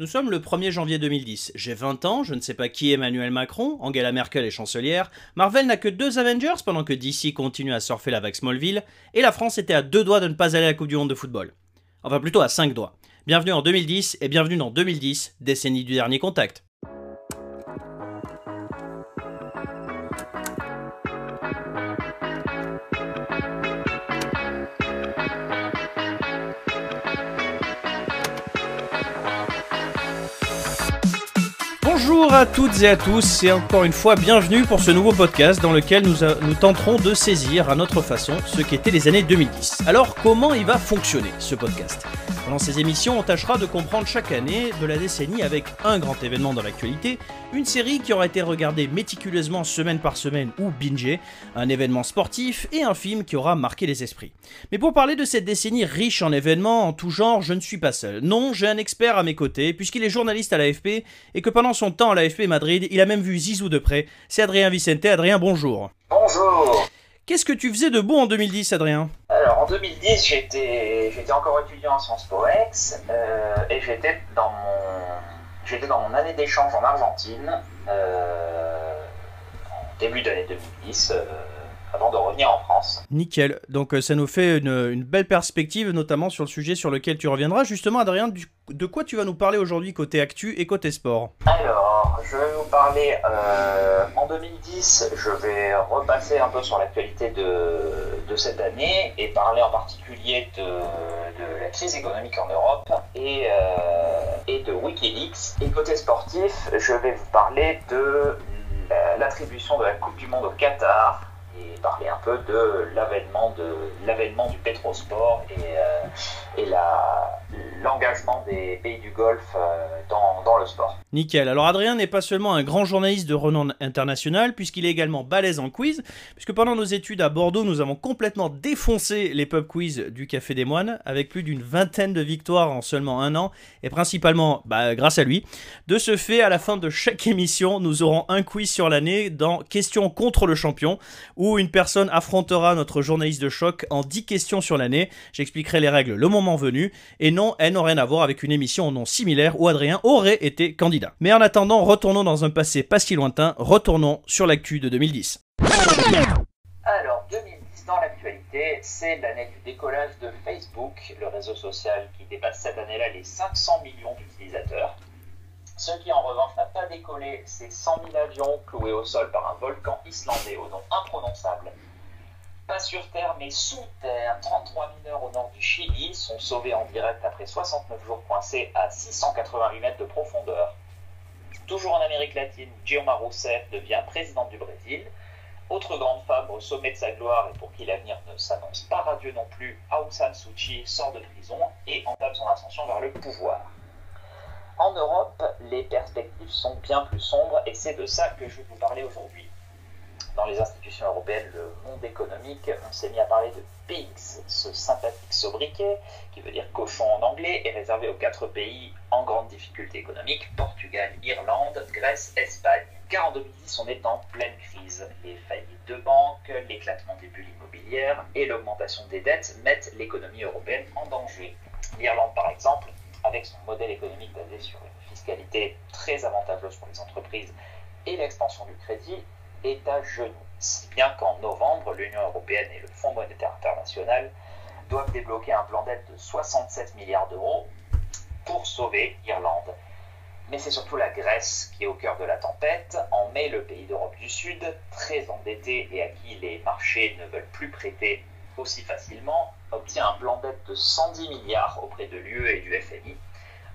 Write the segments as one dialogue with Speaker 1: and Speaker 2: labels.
Speaker 1: Nous sommes le 1er janvier 2010. J'ai 20 ans, je ne sais pas qui Emmanuel Macron, Angela Merkel est chancelière, Marvel n'a que deux Avengers pendant que DC continue à surfer la vague Smallville, et la France était à deux doigts de ne pas aller à la Coupe du Monde de football. Enfin plutôt à cinq doigts. Bienvenue en 2010 et bienvenue dans 2010, décennie du dernier contact. Bonjour à toutes et à tous et encore une fois bienvenue pour ce nouveau podcast dans lequel nous, nous tenterons de saisir à notre façon ce qu'étaient les années 2010. Alors comment il va fonctionner ce podcast? Pendant ces émissions, on tâchera de comprendre chaque année de la décennie avec un grand événement dans l'actualité, une série qui aura été regardée méticuleusement semaine par semaine ou bingée, un événement sportif et un film qui aura marqué les esprits. Mais pour parler de cette décennie riche en événements en tout genre, je ne suis pas seul. Non, j'ai un expert à mes côtés puisqu'il est journaliste à l'AFP et que pendant son temps à l'AFP Madrid, il a même vu Zizou de près. C'est Adrien Vicente. Adrien, bonjour.
Speaker 2: Bonjour.
Speaker 1: Qu'est-ce que tu faisais de beau en 2010, Adrien?
Speaker 2: Alors en 2010, j'étais, encore étudiant en Sciences Po euh, et j'étais dans mon, j'étais dans mon année d'échange en Argentine euh, en début d'année 2010 avant de revenir en France.
Speaker 1: Nickel. Donc euh, ça nous fait une, belle perspective, notamment sur le sujet sur lequel tu reviendras. Justement, Adrien, de quoi tu vas nous parler aujourd'hui côté actu et côté sport
Speaker 2: Alors, je vais vous parler euh, en 2010. Je vais repasser un peu sur l'actualité de, de, cette année et parler en particulier de, de la crise économique en Europe et, euh, et de Wikileaks. Et côté sportif, je vais vous parler de l'attribution de la Coupe du Monde au Qatar et parler un peu de l'avènement de l'avènement du pétrosport et, euh, et la l'engagement des pays du Golfe euh, dans, dans, le sport.
Speaker 1: Nickel. Alors Adrien n'est pas seulement un grand journaliste de renom international, puisqu'il est également balèze en quiz, puisque pendant nos études à Bordeaux, nous avons complètement défoncé les pub quiz du Café des Moines, avec plus d'une vingtaine de victoires en seulement un an, et principalement bah, grâce à lui. De ce fait, à la fin de chaque émission, nous aurons un quiz sur l'année dans Questions contre le champion, où une personne affrontera notre journaliste de choc en 10 questions sur l'année. J'expliquerai les règles le moment venu, et non, elle n'a rien à voir avec une émission au nom similaire où Adrien aurait été candidat. Mais en attendant, retournons dans un passé pas si lointain, retournons sur l'actu de 2010.
Speaker 2: Alors, 2010 dans l'actualité, c'est l'année du décollage de Facebook, le réseau social qui dépasse cette année-là les 500 millions d'utilisateurs. Ce qui en revanche n'a pas décollé, c'est 100 000 avions cloués au sol par un volcan islandais au nom imprononçable pas sur Terre mais sous Terre. 33 mineurs au nord du Chili sont sauvés en direct après 69 jours coincés à 688 mètres de profondeur. Toujours en Amérique latine, Dilma Rousseff devient présidente du Brésil. Autre grande femme au sommet de sa gloire et pour qui l'avenir ne s'annonce pas radieux non plus, Aung San Suu Kyi sort de prison et entame son ascension vers le pouvoir. En Europe, les perspectives sont bien plus sombres et c'est de ça que je vais vous parler aujourd'hui dans les institutions européennes, le monde économique, on s'est mis à parler de PIGS, ce sympathique sobriquet, qui veut dire cochon en anglais, est réservé aux quatre pays en grande difficulté économique, Portugal, Irlande, Grèce, Espagne. Car en 2010, on est en pleine crise. Les faillites de banques, l'éclatement des bulles immobilières et l'augmentation des dettes mettent l'économie européenne en danger. L'Irlande, par exemple, avec son modèle économique basé sur une fiscalité très avantageuse pour les entreprises et l'expansion du crédit, est à genoux, si bien qu'en novembre, l'Union européenne et le Fonds monétaire international doivent débloquer un plan d'aide de 67 milliards d'euros pour sauver l'Irlande. Mais c'est surtout la Grèce qui est au cœur de la tempête. En mai, le pays d'Europe du Sud, très endetté et à qui les marchés ne veulent plus prêter aussi facilement, obtient un plan d'aide de 110 milliards auprès de l'UE et du FMI,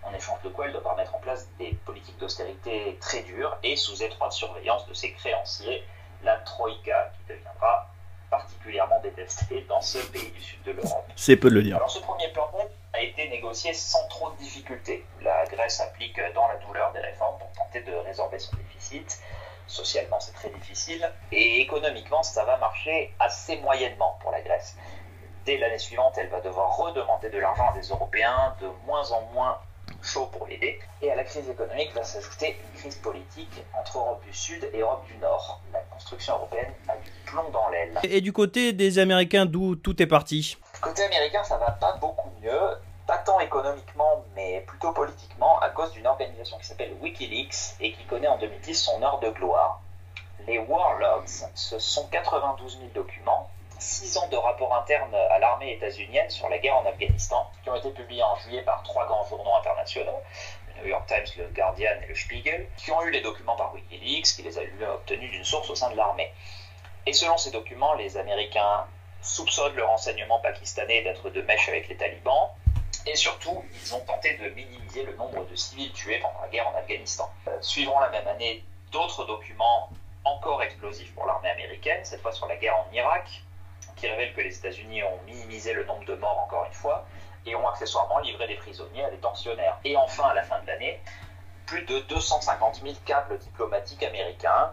Speaker 2: en échange de quoi elle devra mettre en place des politiques d'austérité très dures et sous étroite surveillance de ses créanciers, la Troïka, qui deviendra particulièrement détestée dans ce pays du sud de l'Europe.
Speaker 1: C'est peu de le dire.
Speaker 2: Alors ce premier plan d'aide a été négocié sans trop de difficultés. La Grèce applique dans la douleur des réformes pour tenter de résorber son déficit. Socialement, c'est très difficile. Et économiquement, ça va marcher assez moyennement pour la Grèce. Dès l'année suivante, elle va devoir redemander de l'argent à des Européens de moins en moins chaud pour l'aider. Et à la crise économique va s'ajouter une crise politique entre Europe du Sud et Europe du Nord. La construction européenne a du plomb dans l'aile.
Speaker 1: Et du côté des Américains, d'où tout est parti?
Speaker 2: Côté américain, ça va pas beaucoup mieux. Pas tant économiquement, mais plutôt politiquement, à cause d'une organisation qui s'appelle Wikileaks et qui connaît en 2010 son heure de gloire. Les War Logs, ce sont 92 000 documents, 6 ans de rapports internes à l'armée états-unienne sur la guerre en Afghanistan, qui ont été publiés en juillet par trois grands journaux internationaux, le New York Times, le Guardian et le Spiegel, qui ont eu les documents par Wikileaks, qui les a obtenus d'une source au sein de l'armée. Et selon ces documents, les Américains soupçonnent le renseignement pakistanais d'être de mèche avec les talibans, et surtout, ils ont tenté de minimiser le nombre de civils tués pendant la guerre en Afghanistan. Euh, la même année d'autres documents encore explosifs pour l'armée américaine, cette fois sur la guerre en Irak, qui révèlent que les États-Unis ont minimisé le nombre de morts encore une fois, et ont accessoirement livré des prisonniers à des tensionnaires. Et enfin, à la fin de l'année, plus de 250 000 câbles diplomatiques américains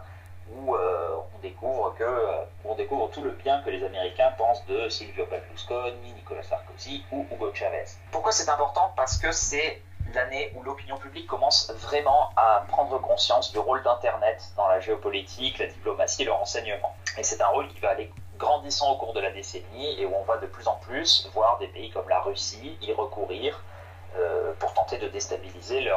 Speaker 2: où euh, on découvre que euh, on découvre tout le bien que les Américains pensent de Silvio Berlusconi, Nicolas Sarkozy ou Hugo Chavez. Pourquoi c'est important? Parce que c'est l'année où l'opinion publique commence vraiment à prendre conscience du rôle d'Internet dans la géopolitique, la diplomatie le renseignement. Et c'est un rôle qui va aller grandissant au cours de la décennie et où on va de plus en plus voir des pays comme la Russie y recourir pour tenter de déstabiliser euh,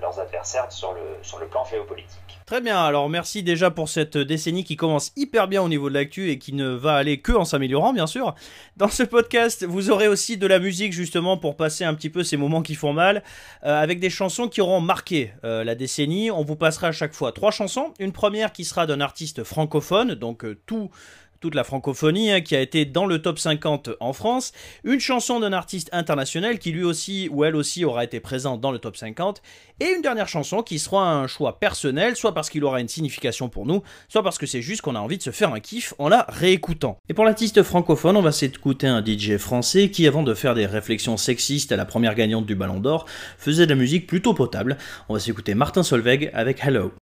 Speaker 2: leurs adversaires sur le, sur le plan géopolitique.
Speaker 1: Très bien, alors merci déjà pour cette décennie qui commence hyper bien au niveau de l'actu et qui ne va aller que en s'améliorant bien sûr. Dans ce podcast, vous aurez aussi de la musique justement pour passer un petit peu ces moments qui font mal, euh, avec des chansons qui auront marqué la décennie. On vous passera à chaque fois trois chansons. Une première qui sera d'un artiste francophone, donc tout toute la francophonie, hein, qui a été dans le top 50 en France, une chanson d'un artiste international qui lui aussi ou elle aussi aura été présente dans le top 50, et une dernière chanson qui sera un choix personnel, soit parce qu'il aura une signification pour nous, soit parce que c'est juste qu'on a envie de se faire un kiff en la réécoutant. Et pour l'artiste francophone, on va s'écouter un DJ français qui, avant de faire des réflexions sexistes à la première gagnante du Ballon d'Or, faisait de la musique plutôt potable. On va s'écouter Martin Solveig avec Hello.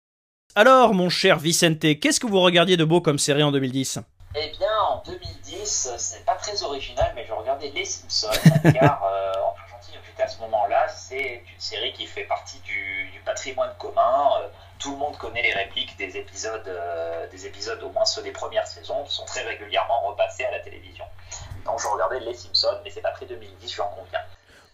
Speaker 1: Alors, mon cher Vicente, qu'est-ce que vous regardiez de beau comme série en 2010
Speaker 2: eh bien, en 2010, c'est pas très original, mais je regardais Les Simpsons, car euh, en Argentine, à ce moment-là, c'est une série qui fait partie du, patrimoine commun. Euh, tout le monde connaît les répliques des épisodes, euh, des épisodes, au moins ceux des premières saisons, qui sont très régulièrement repassés à la télévision. Donc je regardais Les Simpsons, mais c'est pas très 2010, j'en conviens.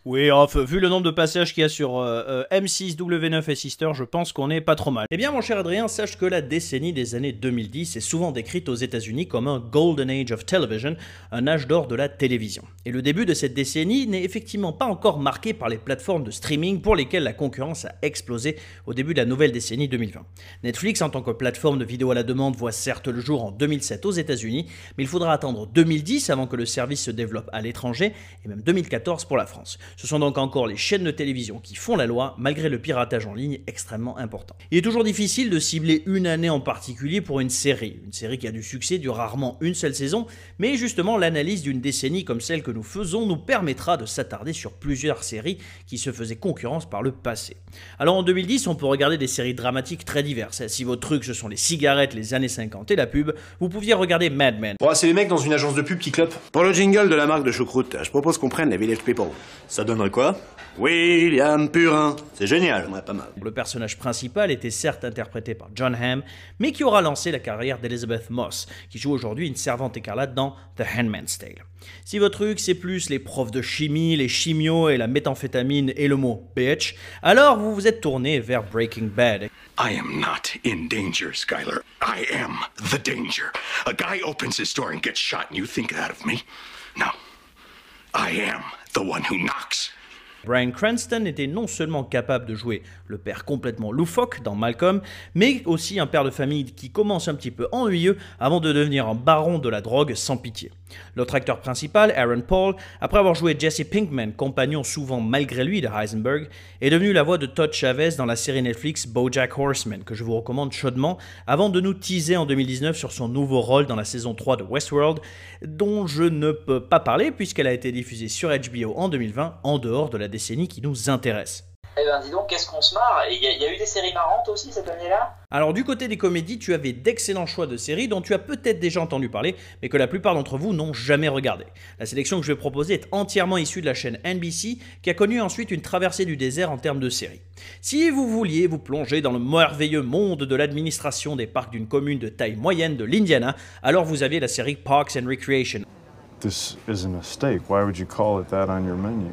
Speaker 1: Oui, vu le nombre de passages qu'il y a sur euh, euh, M6, W9 et Sister, je pense qu'on est pas trop mal. Eh bien, mon cher Adrien, sache que la décennie des années 2010 est souvent décrite aux États-Unis comme un Golden Age of Television, un âge d'or de la télévision. Et le début de cette décennie n'est effectivement pas encore marqué par les plateformes de streaming pour lesquelles la concurrence a explosé au début de la nouvelle décennie 2020. Netflix, en tant que plateforme de vidéo à la demande, voit certes le jour en 2007 aux États-Unis, mais il faudra attendre 2010 avant que le service se développe à l'étranger, et même 2014 pour la France. Ce sont donc encore les chaînes de télévision qui font la loi, malgré le piratage en ligne extrêmement important. Il est toujours difficile de cibler une année en particulier pour une série. Une série qui a du succès dure rarement une seule saison, mais justement l'analyse d'une décennie comme celle que nous faisons nous permettra de s'attarder sur plusieurs séries qui se faisaient concurrence par le passé. Alors en 2010, on peut regarder des séries dramatiques très diverses. Si vos trucs ce sont les cigarettes, les années 50 et la pub, vous pouviez regarder Mad Men.
Speaker 3: Bon, c'est les mecs dans une agence de pub qui clopent. Pour le jingle de la marque de choucroute, je propose qu'on prenne les Village People.
Speaker 4: Ça donnerait quoi
Speaker 3: William Purin.
Speaker 4: C'est génial.
Speaker 3: Ouais, pas mal.
Speaker 1: Le personnage principal était certes interprété par John Hamm, mais qui aura lancé la carrière d'Elizabeth Moss, qui joue aujourd'hui une servante écarlate dans The Handmaid's Tale. Si votre truc c'est plus les profs de chimie, les chimios et la méthamphétamine et le mot bitch, alors vous vous êtes tourné vers Breaking Bad.
Speaker 5: I am not in danger, Skyler. I am the danger. A guy opens his door and gets shot, and you think that of me? No. I am the one who knocks.
Speaker 1: Brian Cranston était non seulement capable de jouer le père complètement loufoque dans Malcolm, mais aussi un père de famille qui commence un petit peu ennuyeux avant de devenir un baron de la drogue sans pitié. L'autre acteur principal, Aaron Paul, après avoir joué Jesse Pinkman, compagnon souvent malgré lui de Heisenberg, est devenu la voix de Todd Chavez dans la série Netflix BoJack Horseman, que je vous recommande chaudement, avant de nous teaser en 2019 sur son nouveau rôle dans la saison 3 de Westworld, dont je ne peux pas parler puisqu'elle a été diffusée sur HBO en 2020, en dehors de la décennie qui nous intéresse.
Speaker 2: Eh ben dis donc, qu'est-ce qu'on se marre? Il y, a eu des séries marrantes aussi cette année-là?
Speaker 1: Alors du côté des comédies, tu avais d'excellents choix de séries dont tu as peut-être déjà entendu parler, mais que la plupart d'entre vous n'ont jamais regardé. La sélection que je vais proposer est entièrement issue de la chaîne NBC, qui a connu ensuite une traversée du désert en termes de séries. Si vous vouliez vous plonger dans le merveilleux monde de l'administration des parcs d'une commune de taille moyenne de l'Indiana, alors vous aviez la série Parks and Recreation.
Speaker 6: This is a mistake. Why would you call it that on your menu?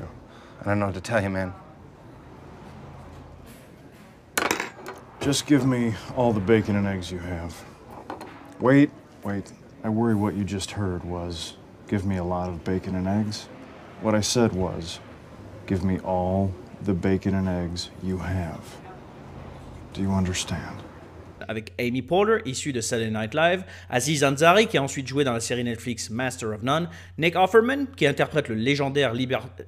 Speaker 4: I don't know what to tell you, man. Just give me all the bacon and eggs you have. Wait, wait. I worry what you just heard was give me a lot of bacon and eggs. What I said was give me all the bacon and eggs you have. Do you understand?
Speaker 1: Avec Amy Poehler, issue de Saturday Night Live, Aziz Ansari, qui a ensuite joué dans la série Netflix Master of None, Nick Offerman, qui interprète le légendaire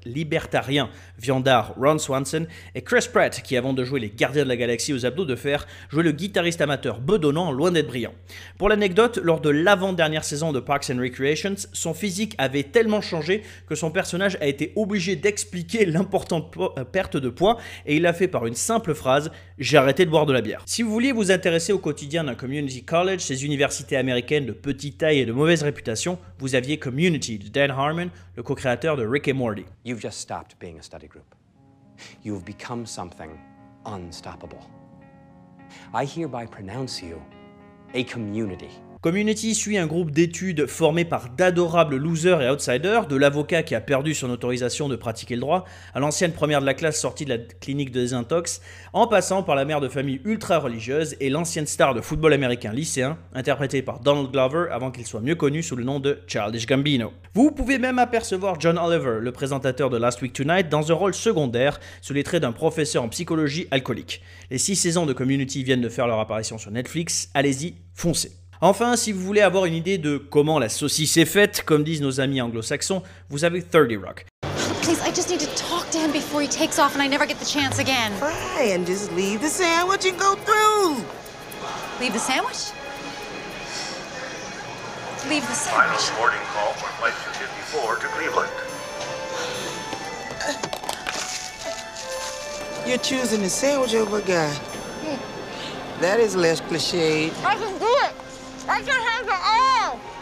Speaker 1: libertarien viandard Ron Swanson, et Chris Pratt, qui avant de jouer les Gardiens de la Galaxie aux abdos de fer, jouait le guitariste amateur bedonnant loin d'être brillant. Pour l'anecdote, lors de l'avant-dernière saison de Parks and Recreations, son physique avait tellement changé que son personnage a été obligé d'expliquer l'importante euh, perte de poids, et il l'a fait par une simple phrase J'ai arrêté de boire de la bière. Si vous vouliez vous intéresser au quotidien d'un community college, ces universités américaines de petite taille et de mauvaise réputation, vous aviez Community de Dan Harmon, le co-créateur de Rick et Morty.
Speaker 6: You've just stopped being a study group. You've become something unstoppable. I hereby pronounce you a community.
Speaker 1: Community suit un groupe d'études formé par d'adorables losers et outsiders, de l'avocat qui a perdu son autorisation de pratiquer le droit, à l'ancienne première de la classe sortie de la clinique de désintox, en passant par la mère de famille ultra religieuse et l'ancienne star de football américain lycéen, interprété par Donald Glover avant qu'il soit mieux connu sous le nom de Childish Gambino. Vous pouvez même apercevoir John Oliver, le présentateur de Last Week Tonight, dans un rôle secondaire sous les traits d'un professeur en psychologie alcoolique. Les six saisons de Community viennent de faire leur apparition sur Netflix, allez-y, foncez. Enfin, si vous voulez avoir une idée de comment la saucisse est faite, comme disent nos amis anglo-saxons, vous avez 30 Rock.
Speaker 7: Please, I just need to talk to him before he takes off and I never get the chance again.
Speaker 8: Fine, just leave the sandwich and go through.
Speaker 7: Leave the sandwich? Leave the sandwich.
Speaker 9: Final boarding call for Flight 254 to Cleveland.
Speaker 8: You're choosing the sandwich over a guy. That is less cliched.
Speaker 7: I can do it.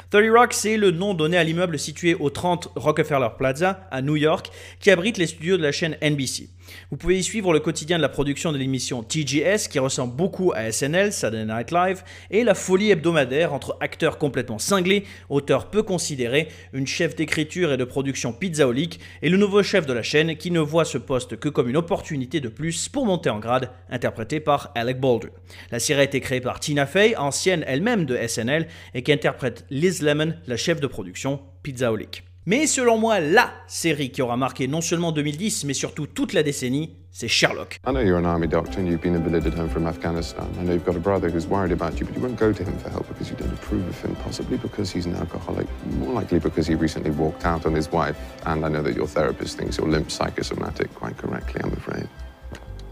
Speaker 1: 30 Rock, c'est le nom donné à l'immeuble situé au 30 Rockefeller Plaza à New York, qui abrite les studios de la chaîne NBC. Vous pouvez y suivre le quotidien de la production de l'émission TGS, qui ressemble beaucoup à SNL, Saturday Night Live, et la folie hebdomadaire entre acteurs complètement cinglés, auteurs peu considérés, une chef d'écriture et de production pizzaolique, et le nouveau chef de la chaîne qui ne voit ce poste que comme une opportunité de plus pour monter en grade, interprété par Alec Baldwin. La série a été créée par Tina Fey, ancienne elle-même de SNL, et qui interprète Liz Lemon, la chef de production pizzaolique. Mais selon moi, la série qui aura marqué non seulement 2010, mais surtout toute la décennie, c'est Sherlock.
Speaker 10: I know you're an army doctor and you've been invalided home from Afghanistan. I know you've got a brother who's worried about you, but you won't go to him for help because you don't approve of him, possibly because he's an alcoholic, more likely because he recently walked out on his wife. And I know that your therapist thinks you're limp psychosomatic, quite correctly, I'm afraid.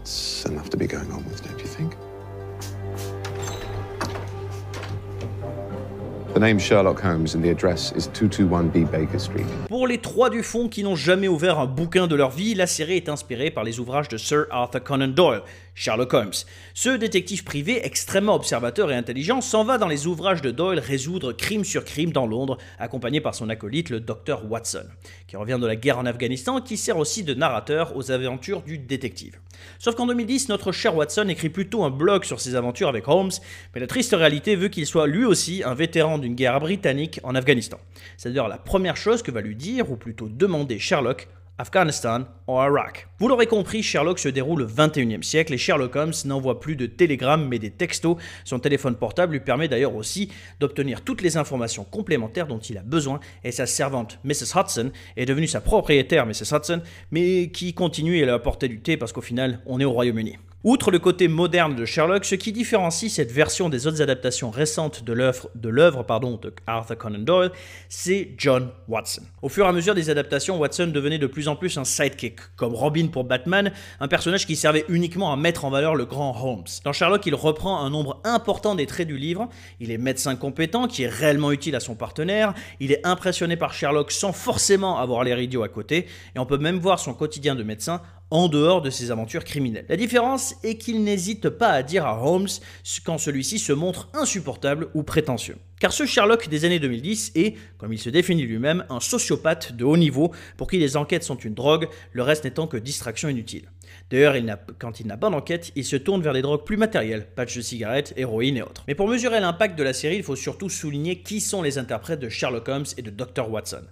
Speaker 10: It's enough to be going on with, don't you think? The name Sherlock Holmes and the address is 221B Baker Street.
Speaker 1: Pour les trois du fond qui n'ont jamais ouvert un bouquin de leur vie, la série est inspirée par les ouvrages de Sir Arthur Conan Doyle, Sherlock Holmes. Ce détective privé extrêmement observateur et intelligent s'en va dans les ouvrages de Doyle résoudre crime sur crime dans Londres, accompagné par son acolyte le docteur Watson, qui revient de la guerre en Afghanistan qui sert aussi de narrateur aux aventures du détective. Sauf qu'en 2010, notre cher Watson écrit plutôt un blog sur ses aventures avec Holmes, mais la triste réalité veut qu'il soit lui aussi un vétéran d'une guerre britannique en Afghanistan. C'est d'ailleurs la première chose que va lui dire, ou plutôt demander Sherlock Afghanistan ou Irak. Vous l'aurez compris, Sherlock se déroule au 21e siècle et Sherlock Holmes n'envoie plus de télégrammes mais des textos. Son téléphone portable lui permet d'ailleurs aussi d'obtenir toutes les informations complémentaires dont il a besoin et sa servante Mrs. Hudson est devenue sa propriétaire Mrs. Hudson mais qui continue à la porter du thé parce qu'au final on est au Royaume-Uni. Outre le côté moderne de Sherlock, ce qui différencie cette version des autres adaptations récentes de l'œuvre de, Arthur Conan Doyle, c'est John Watson. Au fur et à mesure des adaptations, Watson devenait de plus en plus un sidekick, comme Robin pour Batman, un personnage qui servait uniquement à mettre en valeur le grand Holmes. Dans Sherlock, il reprend un nombre important des traits du livre, il est médecin compétent qui est réellement utile à son partenaire, il est impressionné par Sherlock sans forcément avoir l'air idiot à côté, et on peut même voir son quotidien de médecin en dehors de ses aventures criminelles. La différence est qu'il n'hésite pas à dire à Holmes quand celui-ci se montre insupportable ou prétentieux. Car ce Sherlock des années 2010 est, comme il se définit lui-même, un sociopathe de haut niveau pour qui les enquêtes sont une drogue, le reste n'étant que distraction inutile. D'ailleurs, quand il n'a pas d'enquête, il se tourne vers des drogues plus matérielles, patch de cigarettes, héroïne et autres. Mais pour mesurer l'impact de la série, il faut surtout souligner qui sont les interprètes de Sherlock Holmes et de Dr. Watson.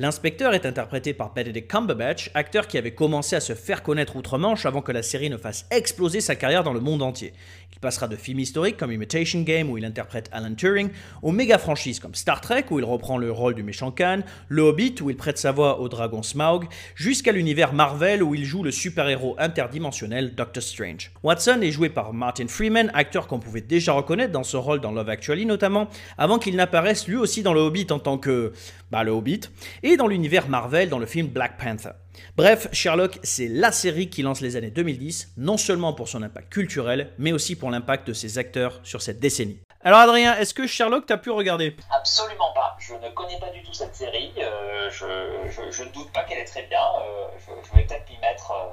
Speaker 1: L'inspecteur est interprété par Benedict Cumberbatch, acteur qui avait commencé à se faire connaître outre-Manche avant que la série ne fasse exploser sa carrière dans le monde entier. Il passera de films historiques comme Imitation Game où il interprète Alan Turing, aux méga franchises comme Star Trek où il reprend le rôle du méchant Khan, Le Hobbit où il prête sa voix au dragon Smaug, jusqu'à l'univers Marvel où il joue le super-héros interdimensionnel Doctor Strange. Watson est joué par Martin Freeman, acteur qu'on pouvait déjà reconnaître dans ce rôle dans Love Actually notamment, avant qu'il n'apparaisse lui aussi dans Le Hobbit en tant que... bah le Hobbit, dans l'univers Marvel dans le film Black Panther. Bref, Sherlock, c'est la série qui lance les années 2010, non seulement pour son impact culturel, mais aussi pour l'impact de ses acteurs sur cette décennie. Alors Adrien, est-ce que Sherlock t'as pu regarder?
Speaker 2: Absolument pas. Je ne connais pas du tout cette série. Euh, je, ne doute pas qu'elle est très bien. Euh, je, vais peut-être m'y mettre. Euh,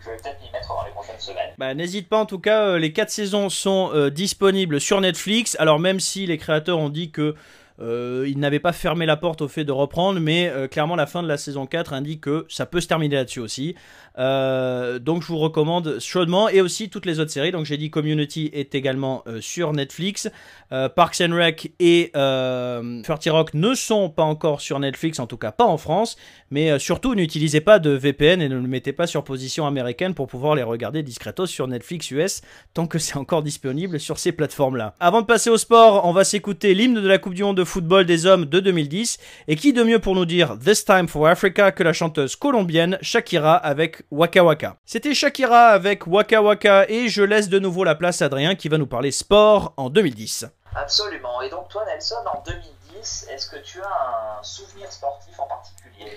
Speaker 2: je vais peut-être m'y mettre dans les prochaines semaines.
Speaker 1: Bah, n'hésite pas, en tout cas, les 4 saisons sont disponibles sur Netflix. Alors, même si les créateurs ont dit que euh, il n'avait pas fermé la porte au fait de reprendre, mais euh, clairement la fin de la saison 4 indique que ça peut se terminer là-dessus aussi. Euh, donc je vous recommande chaudement et aussi toutes les autres séries. Donc j'ai dit Community est également sur Netflix. Parks and Rec et 30 Rock ne sont pas encore sur Netflix, en tout cas pas en France. Mais surtout n'utilisez pas de VPN et ne le mettez pas sur position américaine pour pouvoir les regarder discretos sur Netflix US tant que c'est encore disponible sur ces plateformes-là. Avant de passer au sport, on va s'écouter l'hymne de la Coupe du Monde de football des hommes de 2010. Et qui de mieux pour nous dire This Time for Africa que la chanteuse colombienne Shakira avec Waka Waka. C'était Shakira avec Waka Waka et je laisse de nouveau la place à Adrien qui va nous parler sport en 2010.
Speaker 2: Absolument. Et donc toi Nelson, en 2010, est-ce que tu as un souvenir sportif en particulier?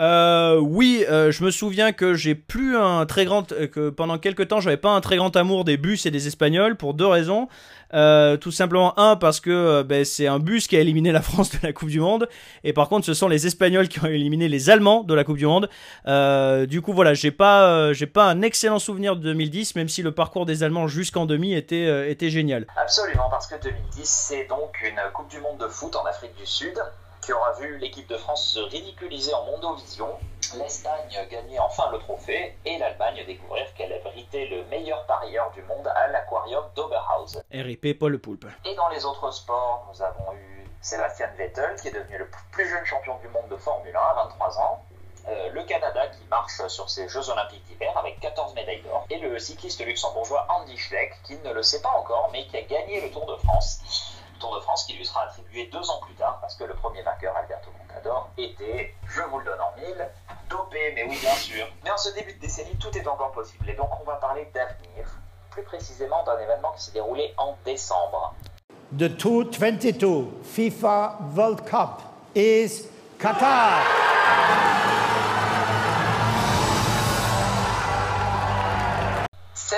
Speaker 1: Euh, oui, euh, je me souviens que j'ai plus un très grand, euh, que pendant quelques temps j'avais pas un très grand amour des bus et des espagnols pour deux raisons. Euh, tout simplement un parce que euh, ben, c'est un bus qui a éliminé la France de la Coupe du Monde et par contre ce sont les Espagnols qui ont éliminé les Allemands de la Coupe du Monde. Du coup voilà, j'ai pas j'ai pas un excellent souvenir de 2010 même si le parcours des Allemands jusqu'en demi était était génial.
Speaker 2: Absolument parce que 2010 c'est donc une Coupe du Monde de foot en Afrique du Sud qui aura vu l'équipe de France se ridiculiser en Mondovision, l'Espagne gagner enfin le trophée et l'Allemagne découvrir qu'elle abritait le meilleur parieur du monde à l'aquarium d'Oberhausen.
Speaker 1: RIP Paul Poulpe.
Speaker 2: Et dans les autres sports, nous avons eu Sébastien Vettel qui est devenu le plus jeune champion du monde de Formule 1 à 23 ans. Euh, le Canada qui marche sur ses Jeux Olympiques d'hiver avec 14 médailles d'or, et le cycliste luxembourgeois Andy Schleck qui ne le sait pas encore mais qui a gagné le Tour de France Tour de France qui lui sera attribué deux ans plus tard parce que le premier vainqueur, Alberto Contador, était, je vous le donne en mille, dopé, mais oui bien sûr. Mais en ce début de décennie, tout est encore possible et donc on va parler d'avenir, plus précisément d'un événement qui s'est déroulé en décembre.
Speaker 11: The 2022 FIFA World Cup is Qatar.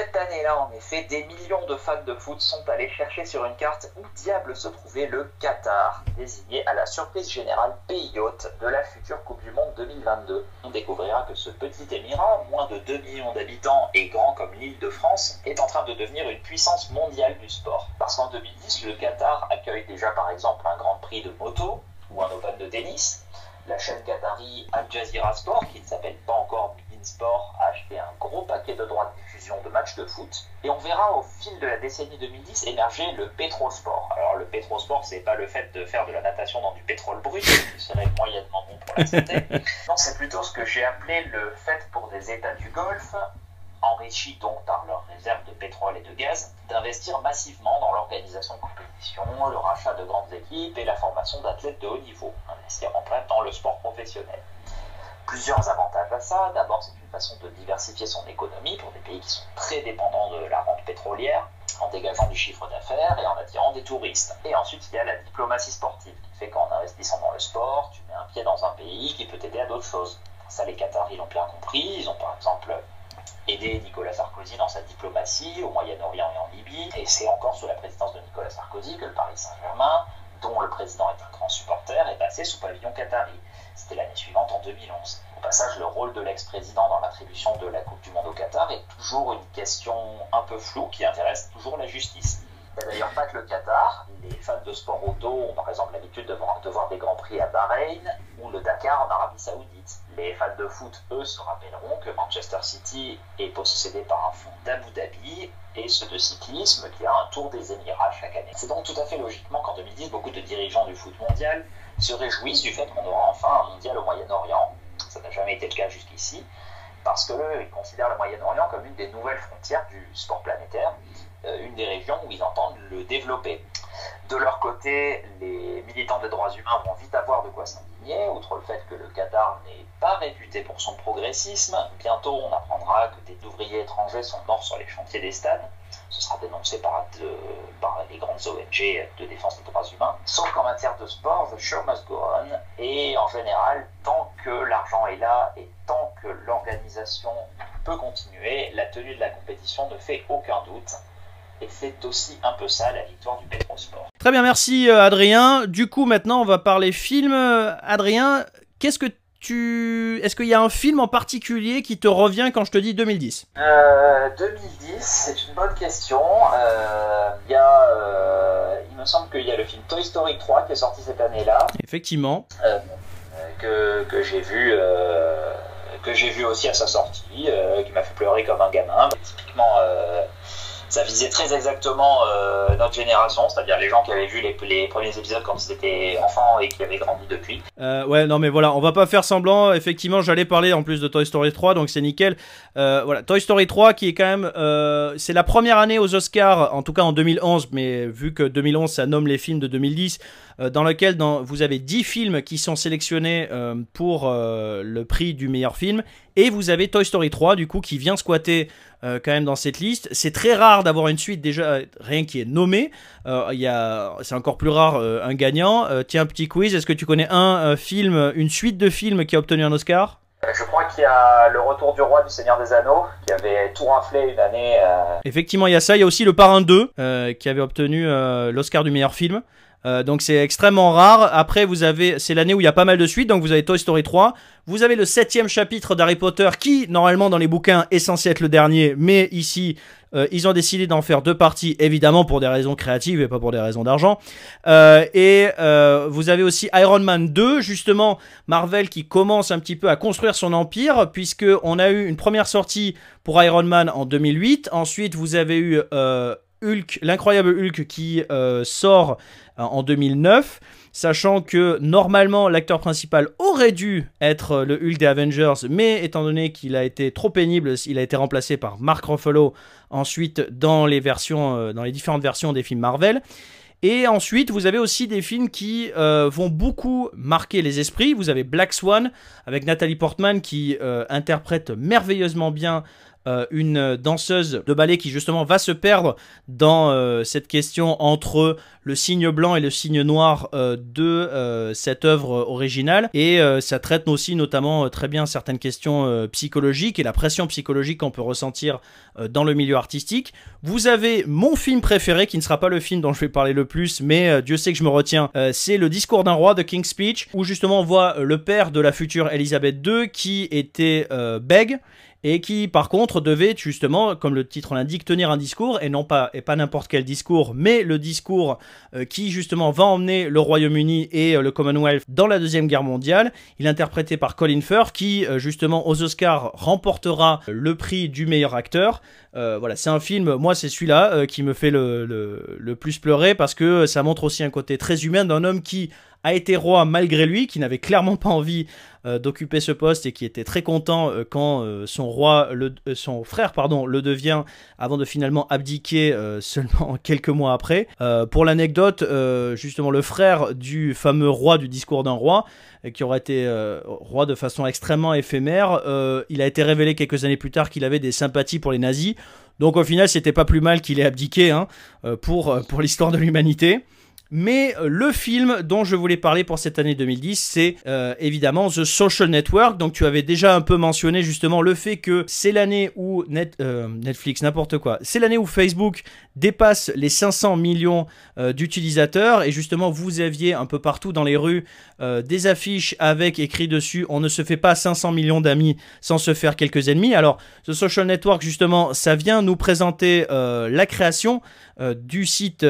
Speaker 2: Cette année-là, en effet, des millions de fans de foot sont allés chercher sur une carte où diable se trouvait le Qatar, désigné à la surprise générale pays hôte de la future Coupe du Monde 2022. On découvrira que ce petit émirat, moins de 2 millions d'habitants et grand comme l'île de France, est en train de devenir une puissance mondiale du sport. Parce qu'en 2010, le Qatar accueille déjà par exemple un Grand Prix de moto ou un Open de tennis, la chaîne qatari Al Jazeera Sport, qui ne s'appelle pas encore Bein Sport, a acheté un gros paquet de droits de diffusion de matchs de foot. Et on verra au fil de la décennie 2010 émerger le pétrosport. Alors le pétrosport, c'est pas le fait de faire de la natation dans du pétrole brut, qui serait moyennement bon pour la santé. non, c'est plutôt ce que j'ai appelé le fait pour des États du Golfe enrichis donc par leurs réserves de pétrole et de gaz, d'investir massivement dans l'organisation de compétitions, le rachat de grandes équipes et la formation d'athlètes de haut niveau, investir en plein dans le sport professionnel. Plusieurs avantages à ça. D'abord, c'est façon de diversifier son économie pour des pays qui sont très dépendants de la rente pétrolière, en dégageant du chiffre d'affaires et en attirant des touristes. Et ensuite, il y a la diplomatie sportive, qui fait qu'en investissant dans le sport, tu mets un pied dans un pays qui peut t'aider à d'autres choses. Ça, les Qataris l'ont bien compris. Ils ont par exemple aider Nicolas Sarkozy dans sa diplomatie au Moyen-Orient et en Libye. Et c'est encore sous la présidence de Nicolas Sarkozy que le Paris Saint-Germain, dont le président est un grand supporter, est passé sous pavillon qatari. C'était l'année suivante, en 2011. Le rôle de l'ex-président dans l'attribution de la Coupe du Monde au Qatar est toujours une question un peu floue qui intéresse toujours la justice. Il a d'ailleurs pas que le Qatar. Les fans de sport auto ont par exemple l'habitude de voir, de voir des grands prix à Bahreïn ou le Dakar en Arabie Saoudite Les fans de foot, eux, se rappelleront que Manchester City est possédé par un fonds d'Abu Dhabi et ceux de cyclisme qui a un tour des Émirats chaque année. C'est donc tout à fait logiquement qu'en 2010, beaucoup de dirigeants du foot mondial se réjouissent du fait qu'on aura enfin un mondial au Moyen-Orient. Ça n'a jamais été le cas jusqu'ici, parce qu'ils considèrent le Moyen-Orient comme une des nouvelles frontières du sport planétaire, euh, une des régions où ils entendent le développer. De leur côté, les militants des droits humains vont vite avoir de quoi outre le fait que le Qatar n'est pas réputé pour son progressisme. Bientôt, on apprendra que des ouvriers étrangers sont morts sur les chantiers des stades. Ce sera dénoncé par, par les grandes ONG de défense des droits humains. Sauf qu'en matière de sport, the show must go on. Et en général, tant que l'argent est là et tant que l'organisation peut continuer, la tenue de la compétition ne fait aucun doute et c'est aussi un peu ça la victoire du Petrosport.
Speaker 1: Très bien, merci euh, Adrien. Du coup, maintenant, on va parler film. Euh, Adrien, qu'est-ce que tu... Est-ce qu'il y a un film en particulier qui te revient quand je te dis 2010
Speaker 2: euh, 2010, c'est une bonne question. Euh, il, y a, euh, il me semble qu'il y a le film Toy Story 3 qui est sorti cette année-là.
Speaker 1: Effectivement.
Speaker 2: que, que j'ai vu que j'ai vu aussi à sa sortie, qui m'a fait pleurer comme un gamin. Typiquement ça visait très exactement euh, notre génération, c'est-à-dire les gens qui avaient vu les, premiers épisodes quand ils étaient enfants et qui avaient grandi depuis.
Speaker 1: Euh, ouais, non mais voilà, on va pas faire semblant. Effectivement, j'allais parler en plus de Toy Story 3, donc c'est nickel. Euh, voilà, Toy Story 3 qui est quand même, c'est la première année aux Oscars, en tout cas en 2011, mais vu que 2011 ça nomme les films de 2010, dans lequel vous avez 10 films qui sont sélectionnés pour le prix du meilleur film, et vous avez Toy Story 3 du coup qui vient squatter euh, quand même dans cette liste. C'est très rare d'avoir une suite déjà rien qui est nommé. Euh, c'est encore plus rare euh, un gagnant. tiens, petit quiz. Est-ce que tu connais un film, une suite de films qui a obtenu un Oscar?
Speaker 2: Je crois qu'il y a Le Retour du Roi du Seigneur des Anneaux qui avait tout raflé une année.
Speaker 1: Effectivement, il y a ça. Il y a aussi Le Parrain 2 qui avait obtenu l'Oscar du meilleur film. Euh, donc c'est extrêmement rare. Après, vous avez, c'est l'année où il y a pas mal de suites. Donc vous avez Toy Story 3. Vous avez le septième chapitre d'Harry Potter qui, normalement, dans les bouquins, est censé être le dernier. Mais ici, euh, ils ont décidé d'en faire deux parties, évidemment pour des raisons créatives et pas pour des raisons d'argent. Euh, et vous avez aussi Iron Man 2, justement, Marvel qui commence un petit peu à construire son empire, puisque on a eu une première sortie pour Iron Man en 2008. Ensuite, vous avez eu Hulk, l'incroyable Hulk qui euh, sort euh, en 2009, sachant que normalement l'acteur principal aurait dû être le Hulk des Avengers, mais étant donné qu'il a été trop pénible, il a été remplacé par Mark Ruffalo ensuite dans les versions, euh, dans les différentes versions des films Marvel. Et ensuite, vous avez aussi des films qui vont beaucoup marquer les esprits. Vous avez Black Swan avec Nathalie Portman qui interprète merveilleusement bien euh, une danseuse de ballet qui justement va se perdre dans euh, cette question entre le signe blanc et le signe noir euh, de cette œuvre originale et ça traite aussi notamment très bien certaines questions psychologiques et la pression psychologique qu'on peut ressentir dans le milieu artistique. Vous avez mon film préféré qui ne sera pas le film dont je vais parler le plus mais Dieu sait que je me retiens, c'est le discours d'un roi de King's Speech où justement on voit le père de la future Elisabeth II qui était bègue et qui par contre devait justement, comme le titre l'indique, tenir un discours et non pas et pas n'importe quel discours, mais le discours euh, qui justement va emmener le Royaume-Uni et euh, le Commonwealth dans la deuxième guerre mondiale. Il est interprété par Colin Firth qui euh, justement aux Oscars remportera le prix du meilleur acteur. voilà, c'est un film, moi c'est celui-là qui me fait le, le plus pleurer parce que ça montre aussi un côté très humain d'un homme qui a été roi malgré lui, qui n'avait clairement pas envie euh, d'occuper ce poste et qui était très content euh, quand euh, son roi, son frère pardon, le devient avant de finalement abdiquer seulement quelques mois après. pour l'anecdote, justement le frère du fameux roi du discours d'un roi, qui aurait été roi de façon extrêmement éphémère, il a été révélé quelques années plus tard qu'il avait des sympathies pour les nazis. Donc au final, c'était pas plus mal qu'il ait abdiqué hein, pour l'histoire de l'humanité. Mais euh, le film dont je voulais parler pour cette année 2010, c'est euh, évidemment The Social Network. Donc tu avais déjà un peu mentionné justement le fait que c'est l'année où euh, Netflix, n'importe quoi, c'est l'année où Facebook dépasse les 500 millions d'utilisateurs. Et justement, vous aviez un peu partout dans les rues des affiches avec écrit dessus on ne se fait pas 500 millions d'amis sans se faire quelques ennemis. Alors The Social Network, justement, ça vient nous présenter la création du site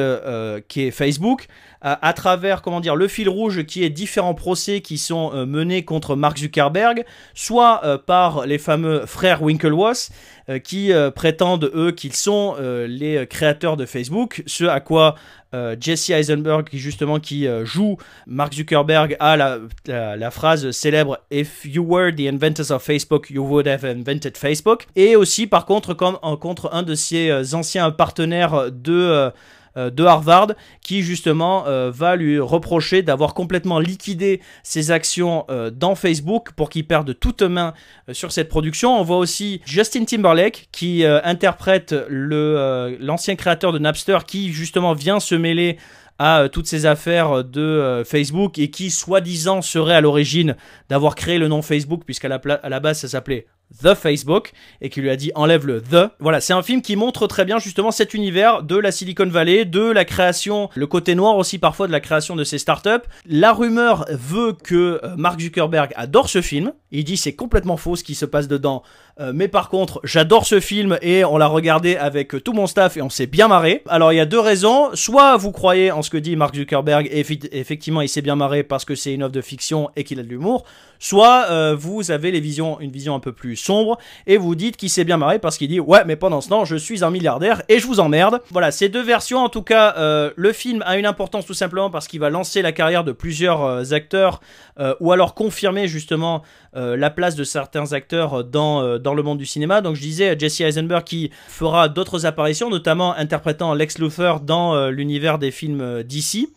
Speaker 1: qui est Facebook. à, travers comment dire le fil rouge qui est différents procès qui sont euh, menés contre Mark Zuckerberg, soit euh, par les fameux frères Winklevoss euh, qui euh, prétendent eux qu'ils sont euh, les créateurs de Facebook, ce à quoi euh, Jesse Eisenberg justement qui euh, joue Mark Zuckerberg a la, la, phrase célèbre If you were the inventors of Facebook, you would have invented Facebook. Et aussi par contre comme contre un de ses euh, anciens partenaires de euh, euh, de Harvard qui justement euh, va lui reprocher d'avoir complètement liquidé ses actions euh, dans Facebook pour qu'il perde toute main euh, sur cette production. On voit aussi Justin Timberlake qui euh, interprète euh, l'ancien créateur de Napster qui justement vient se mêler à euh, toutes ces affaires de euh, Facebook et qui soi-disant serait à l'origine d'avoir créé le nom Facebook puisqu'à la, la base ça s'appelait The Facebook et qui lui a dit enlève le The. Voilà, c'est un film qui montre très bien justement cet univers de la Silicon Valley, de la création, le côté noir aussi parfois de la création de ces startups. La rumeur veut que euh, Mark Zuckerberg adore ce film. Il dit c'est complètement faux ce qui se passe dedans. Euh, mais par contre, j'adore ce film et on l'a regardé avec tout mon staff et on s'est bien marré. Alors il y a deux raisons. Soit vous croyez en ce que dit Mark Zuckerberg et effectivement il s'est bien marré parce que c'est une œuvre de fiction et qu'il a de l'humour. Soit euh, vous avez une vision un peu plus sombre et vous dites qu'il s'est bien marré parce qu'il dit ouais mais pendant ce temps je suis un milliardaire et je vous emmerde. Voilà ces deux versions en tout cas euh, le film a une importance tout simplement parce qu'il va lancer la carrière de plusieurs euh, acteurs euh, ou alors confirmer justement la place de certains acteurs dans, dans le monde du cinéma. Donc je disais Jesse Eisenberg qui fera d'autres apparitions notamment interprétant Lex Luthor dans l'univers des films euh, DC.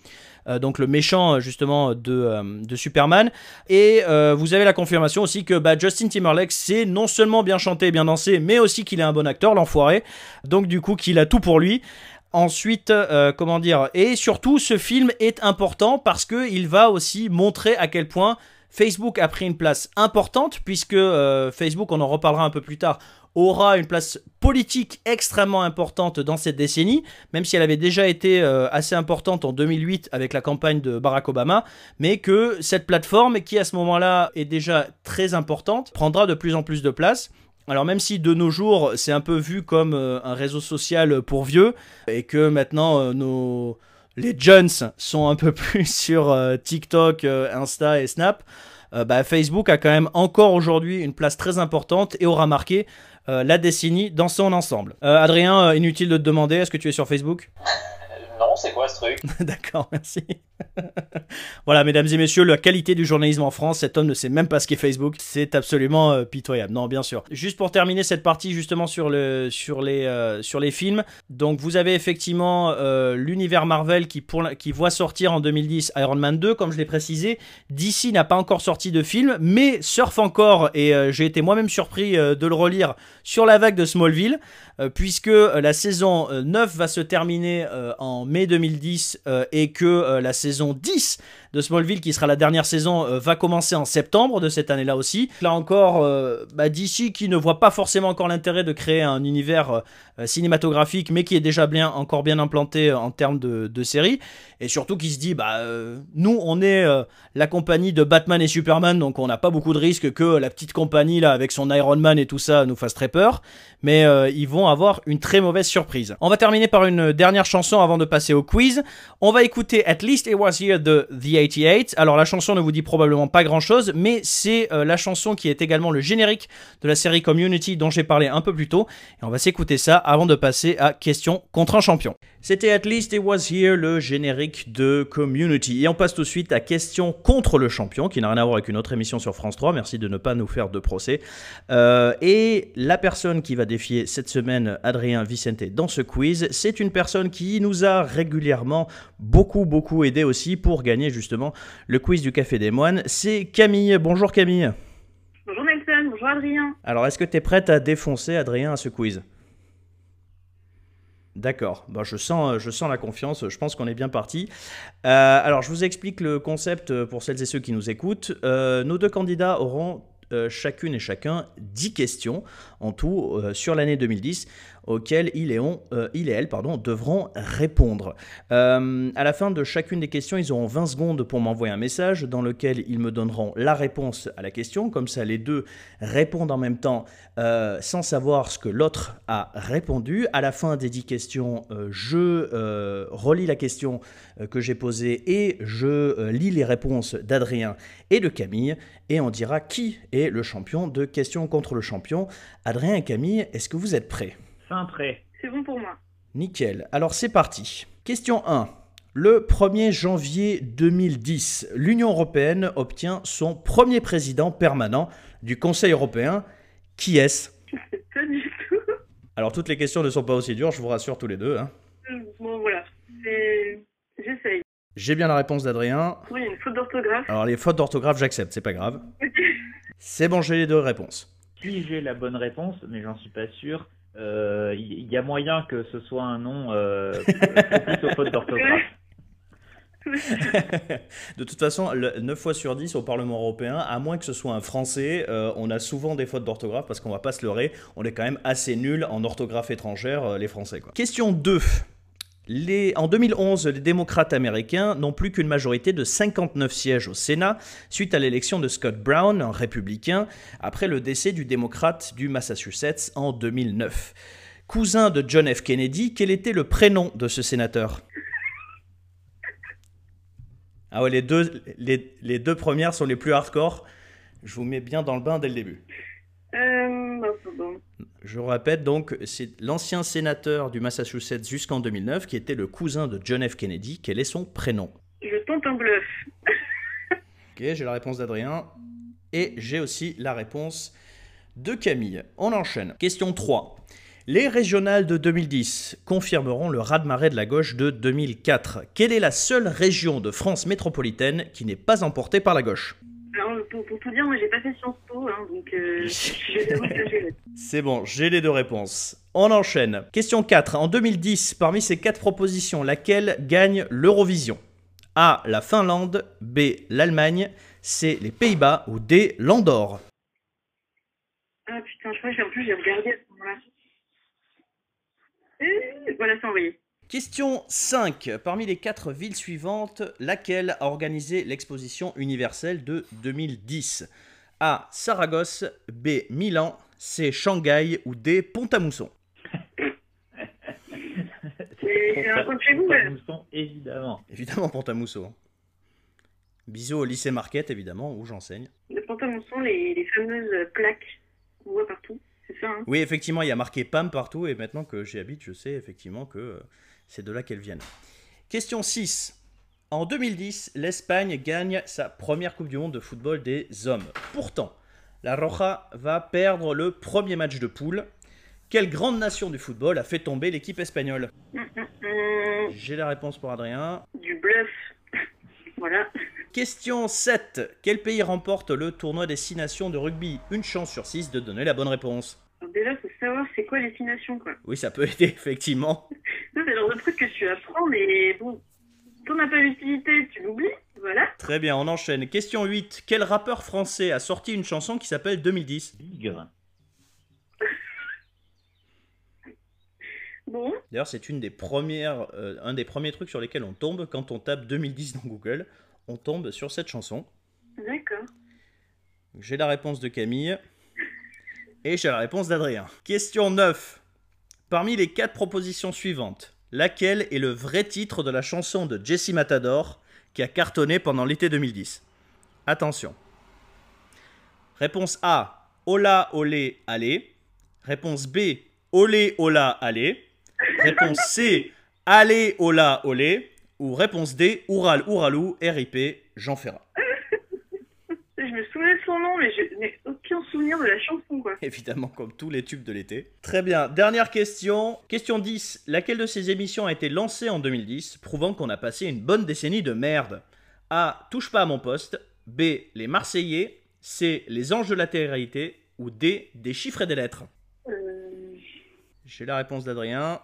Speaker 1: Euh, donc le méchant euh, justement de, euh, de Superman. Et vous avez la confirmation aussi que bah, Justin Timberlake c'est non seulement bien chanté et bien dansé, mais aussi qu'il est un bon acteur, l'enfoiré. Donc du coup qu'il a tout pour lui. Ensuite, comment dire, et surtout ce film est important parce que il va aussi montrer à quel point Facebook a pris une place importante puisque Facebook, on en reparlera un peu plus tard, aura une place politique extrêmement importante dans cette décennie, même si elle avait déjà été euh, assez importante en 2008 avec la campagne de Barack Obama, mais que cette plateforme, qui à ce moment-là est déjà très importante, prendra de plus en plus de place. Alors même si de nos jours c'est un peu vu comme euh, un réseau social pour vieux et que maintenant euh, nos les jeunes sont un peu plus sur TikTok, Insta et Snap, bah, Facebook a quand même encore aujourd'hui une place très importante et aura marqué la décennie dans son ensemble. Euh, Adrien, euh, inutile de te demander, est-ce que tu es sur Facebook?
Speaker 2: C'est quoi ce truc
Speaker 1: D'accord, merci. voilà, mesdames et messieurs, la qualité du journalisme en France, cet homme ne sait même pas ce qu'est Facebook. C'est absolument euh, pitoyable. Non, bien sûr. Juste pour terminer cette partie justement sur, le, sur, les, euh, sur les films. Donc, vous avez effectivement euh, l'univers Marvel qui, pour, qui voit sortir en 2010 Iron Man 2, comme je l'ai précisé. DC n'a pas encore sorti de film, mais surfe encore, et j'ai été moi-même surpris de le relire sur la vague de Smallville, puisque euh, la saison euh, 9 va se terminer euh, en mai 2010 euh, et que euh, la saison 10 de Smallville, qui sera la dernière saison, euh, va commencer en septembre de cette année-là aussi. Là encore, euh, bah, DC qui ne voit pas forcément encore l'intérêt de créer un univers euh, euh, cinématographique, mais qui est déjà bien, encore bien implanté en termes de, de série, et surtout qui se dit, bah, nous, on est la compagnie de Batman et Superman, donc on n'a pas beaucoup de risques que la petite compagnie là, avec son Iron Man et tout ça, nous fasse très peur, mais ils vont avoir une très mauvaise surprise. On va terminer par une dernière chanson avant de passer au quiz. On va écouter At Least It Was Here de The 88. Alors la chanson ne vous dit probablement pas grand chose, mais c'est euh, la chanson qui est également le générique de la série Community dont j'ai parlé un peu plus tôt. Et on va s'écouter ça avant de passer à question contre un champion. C'était At Least It Was Here, le générique de Community. Et on passe tout de suite à question contre le champion, qui n'a rien à voir avec une autre émission sur France 3. Merci de ne pas nous faire de procès. Euh, et la personne qui va défier cette semaine Adrien Vicente dans ce quiz, c'est une personne qui nous a régulièrement beaucoup, beaucoup aidé aussi pour gagner justement le quiz du Café des Moines. C'est Camille. Bonjour Camille.
Speaker 12: Bonjour Nelson, bonjour Adrien.
Speaker 1: Alors, est-ce que tu es prête à défoncer Adrien à ce quiz? D'accord, bah, je, sens, je sens la confiance, je pense qu'on est bien parti. Euh, alors je vous explique le concept euh, pour celles et ceux qui nous écoutent. Euh, nos deux candidats auront euh, chacune et chacun 10 questions en tout euh, sur l'année 2010. Auxquelles il et, on, euh, il et elle pardon, devront répondre. Euh, à la fin de chacune des questions, ils auront 20 secondes pour m'envoyer un message dans lequel ils me donneront la réponse à la question. Comme ça, les deux répondent en même temps euh, sans savoir ce que l'autre a répondu. À la fin des 10 questions, euh, je relis la question que j'ai posée et je lis les réponses d'Adrien et de Camille et on dira qui est le champion de questions contre le champion. Adrien et Camille, est-ce que vous êtes prêts?
Speaker 12: Fin prêt. C'est bon pour moi.
Speaker 1: Nickel. Alors c'est parti. Question 1. Le 1er janvier 2010, l'Union européenne obtient son premier président permanent du Conseil européen. Qui est-ce?
Speaker 12: Pas du tout.
Speaker 1: Alors toutes les questions ne sont pas aussi dures, je vous rassure tous les deux. hein.
Speaker 12: Bon, voilà. J'essaye.
Speaker 1: J'ai bien la réponse d'Adrien.
Speaker 12: Oui, il y a une faute d'orthographe.
Speaker 1: Alors les fautes d'orthographe, j'accepte, c'est pas grave. C'est bon, j'ai les deux réponses.
Speaker 13: Puis j'ai la bonne réponse, mais j'en suis pas sûr. Euh, Il y, y a moyen que ce soit un nom euh, propice aux fautes d'orthographe.
Speaker 1: De toute façon, le- 9 fois sur 10 au Parlement européen, à moins que ce soit un Français, euh, on a souvent des fautes d'orthographe parce qu'on va pas se leurrer, on est quand même assez nul en orthographe étrangère, euh, les Français. quoi. Question 2. En 2011, les démocrates américains n'ont plus qu'une majorité de 59 sièges au Sénat suite à l'élection de Scott Brown, un républicain, après le décès du démocrate du Massachusetts en 2009. Cousin de John F. Kennedy, quel était le prénom de ce sénateur? Ah ouais, les deux, les deux premières sont les plus hardcore. Je vous mets bien dans le bain dès le début.
Speaker 12: Euh, bon, bon, bon.
Speaker 1: Je répète donc, c'est l'ancien sénateur du Massachusetts jusqu'en 2009 qui était le cousin de John F. Kennedy. Quel est son prénom?
Speaker 12: Je tente un bluff.
Speaker 1: Ok, j'ai la réponse d'Adrien. Et j'ai aussi la réponse de Camille. On enchaîne. Question 3. Les régionales de 2010 confirmeront le raz-de-marée de la gauche de 2004. Quelle est la seule région de France métropolitaine qui n'est pas emportée par la gauche?
Speaker 12: Alors, pour, pour tout dire, moi, j'ai pas fait Sciences Po, hein, donc euh, je.
Speaker 1: C'est bon, j'ai les deux réponses. On enchaîne. Question 4. En 2010, parmi ces quatre propositions, laquelle gagne l'Eurovision? A. La Finlande. B. L'Allemagne. C. Les Pays-Bas. Ou D. l'Andorre?
Speaker 12: Ah putain, je crois que j'ai- en plus, j'ai regardé à ce moment-là. Euh, voilà, c'est envoyé.
Speaker 1: Question 5. Parmi les quatre villes suivantes, laquelle a organisé l'exposition universelle de 2010 A. Saragosse. B. Milan. C. Shanghai. Ou D. Pont-à-Mousson?
Speaker 12: C'est un coin de chez vous, là.
Speaker 13: Mousson, évidemment.
Speaker 1: Évidemment, Pont-à-Mousson. Bisous au lycée Marquette, évidemment, où j'enseigne.
Speaker 12: Le Pont-à-Mousson, les, les fameuses plaques qu'on voit partout. C'est ça, hein?
Speaker 1: Oui, effectivement, il y a marqué PAM partout, et maintenant que j'y habite, je sais effectivement que euh, c'est de là qu'elles viennent. Question 6. En 2010, l'Espagne gagne sa première Coupe du Monde de football des hommes. Pourtant, la Roja va perdre le premier match de poule. Quelle grande nation du football a fait tomber l'équipe espagnole? J'ai la réponse pour Adrien.
Speaker 12: Du bluff. voilà.
Speaker 1: Question 7. Quel pays remporte le tournoi des 6 nations de rugby? Une chance sur 6 de donner la bonne réponse.
Speaker 12: Alors déjà, faut savoir c'est quoi les six nations, quoi.
Speaker 1: Oui, ça peut aider, effectivement.
Speaker 12: C'est le genre de truc que tu apprends, mais bon, t'en as pas l'utilité, tu l'oublies, voilà.
Speaker 1: Très bien, on enchaîne. Question 8. Quel rappeur français a sorti une chanson qui s'appelle 2010
Speaker 13: Bigre.
Speaker 12: Bon,
Speaker 1: D'ailleurs, c'est une des premières, euh, un des premiers trucs sur lesquels on tombe quand on tape 2010 dans Google. On tombe sur cette chanson.
Speaker 12: d'accord.
Speaker 1: J'ai la réponse de Camille. Et j'ai la réponse d'Adrien. Question 9. Parmi les quatre propositions suivantes, laquelle est le vrai titre de la chanson de Jesse Matador qui a cartonné pendant l'été 2010 Attention. Réponse A. Ola olé allez. Réponse B. Olé ola allez. Réponse C. Allez ola olé. Ou réponse D. Oural ouralou RIP Jean Ferrat.
Speaker 12: Je me souvenais de son nom, mais je n'ai aucun souvenir de la chanson, quoi.
Speaker 1: Évidemment, comme tous les tubes de l'été. Très bien. Dernière question. Question 10. Laquelle de ces émissions a été lancée en 2010, prouvant qu'on a passé une bonne décennie de merde? A. Touche pas à mon poste. B. Les Marseillais. C. Les anges de la télé-réalité. Ou D. Des chiffres et des lettres.
Speaker 12: Euh,
Speaker 1: J'ai la réponse d'Adrien.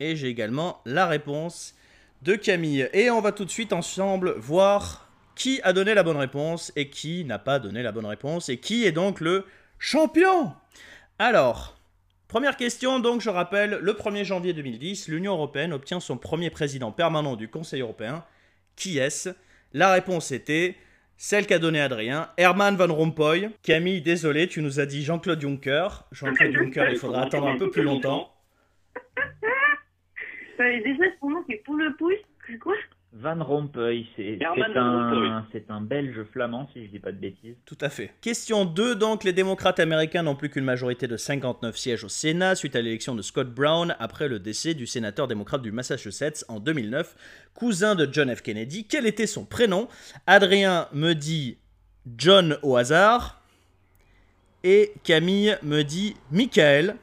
Speaker 1: Et j'ai également la réponse de Camille. Et on va tout de suite ensemble voir qui a donné la bonne réponse et qui n'a pas donné la bonne réponse et qui est donc le champion. Alors, Première question, donc je rappelle, le 1er janvier 2010, l'Union Européenne obtient son premier président permanent du Conseil Européen. Qui est-ce? La réponse était celle qu'a donnée Adrien, Herman Van Rompuy. Camille, désolé, tu nous as dit Jean-Claude Juncker. Jean-Claude Juncker, il faudra attendre un peu plus longtemps.
Speaker 12: Déjà, son nom, c'est pour le pouce. Quoi?
Speaker 13: Van Rompuy, c'est un, un belge flamand, si je dis pas de bêtises.
Speaker 1: Tout à fait. Question 2, donc, les démocrates américains n'ont plus qu'une majorité de 59 sièges au Sénat suite à l'élection de Scott Brown après le décès du sénateur démocrate du Massachusetts en 2009, cousin de John F. Kennedy. Quel était son prénom? Adrien me dit John au hasard et Camille me dit Michael.